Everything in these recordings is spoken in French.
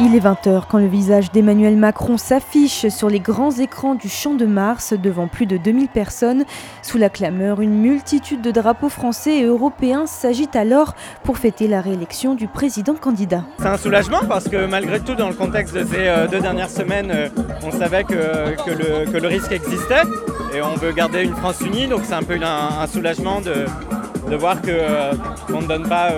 Il est 20h quand le visage d'Emmanuel Macron s'affiche sur les grands écrans du Champ de Mars devant plus de 2000 personnes. Sous la clameur, une multitude de drapeaux français et européens s'agitent alors pour fêter la réélection du président candidat. C'est un soulagement parce que malgré tout, dans le contexte de ces euh, deux dernières semaines, euh, on savait que, le, risque existait et on veut garder une France unie, donc c'est un peu un, soulagement de, voir qu'on euh, ne donne pas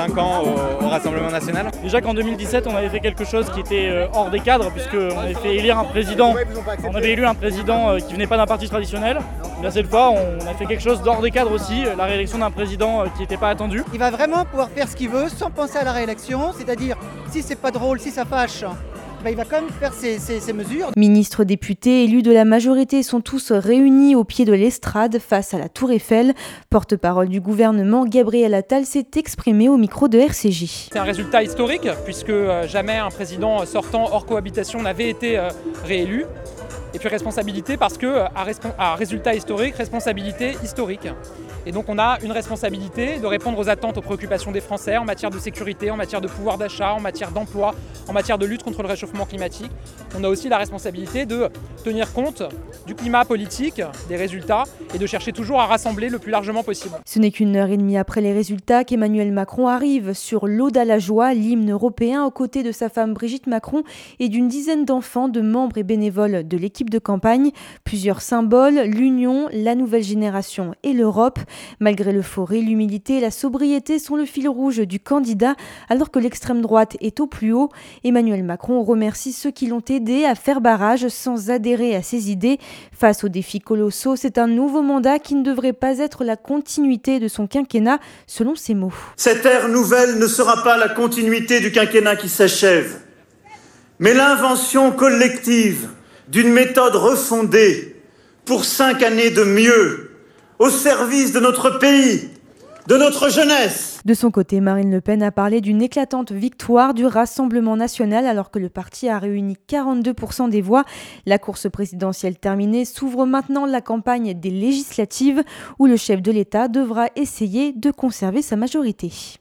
5 ans au, Rassemblement national. Déjà qu'en 2017, on avait fait quelque chose qui était euh, hors des cadres, puisqu'on avait fait élire un président, on avait élu un président euh, qui venait pas d'un parti traditionnel. Bien cette fois, on a fait quelque chose d'hors des cadres aussi, la réélection d'un président euh, qui n'était pas attendu. Il va vraiment pouvoir faire ce qu'il veut sans penser à la réélection, c'est-à-dire si c'est pas drôle, si ça fâche, bah, il va quand même faire ses, mesures. Ministres, députés, élus de la majorité sont tous réunis au pied de l'estrade face à la Tour Eiffel. Porte-parole du gouvernement, Gabriel Attal s'est exprimé au micro de RCJ. C'est un résultat historique puisque euh, jamais un président sortant hors cohabitation n'avait été euh, réélu. Et puis responsabilité parce que euh, à, résultat historique, responsabilité historique. Et donc on a une responsabilité de répondre aux attentes, aux préoccupations des Français en matière de sécurité, en matière de pouvoir d'achat, en matière d'emploi, en matière de lutte contre le réchauffement climatique. On a aussi la responsabilité de tenir compte du climat politique, des résultats, et de chercher toujours à rassembler le plus largement possible. Ce n'est qu'une heure et demie après les résultats qu'Emmanuel Macron arrive sur l'Aude à la joie, l'hymne européen, aux côtés de sa femme Brigitte Macron et d'une dizaine d'enfants, de membres et bénévoles de l'équipe de campagne. Plusieurs symboles, l'union, la nouvelle génération et l'Europe. Malgré l'euphorie, l'humilité la sobriété sont le fil rouge du candidat, alors que l'extrême droite est au plus haut. Emmanuel Macron remercie ceux qui l'ont aidé à faire barrage sans adhérer à ses idées. Face aux défis colossaux, c'est un nouveau mandat qui ne devrait pas être la continuité de son quinquennat, selon ses mots. Cette ère nouvelle ne sera pas la continuité du quinquennat qui s'achève, mais l'invention collective d'une méthode refondée pour cinq années de mieux, au service de notre pays, de notre jeunesse. De son côté, Marine Le Pen a parlé d'une éclatante victoire du Rassemblement national alors que le parti a réuni 42% des voix. La course présidentielle terminée s'ouvre maintenant la campagne des législatives où le chef de l'État devra essayer de conserver sa majorité.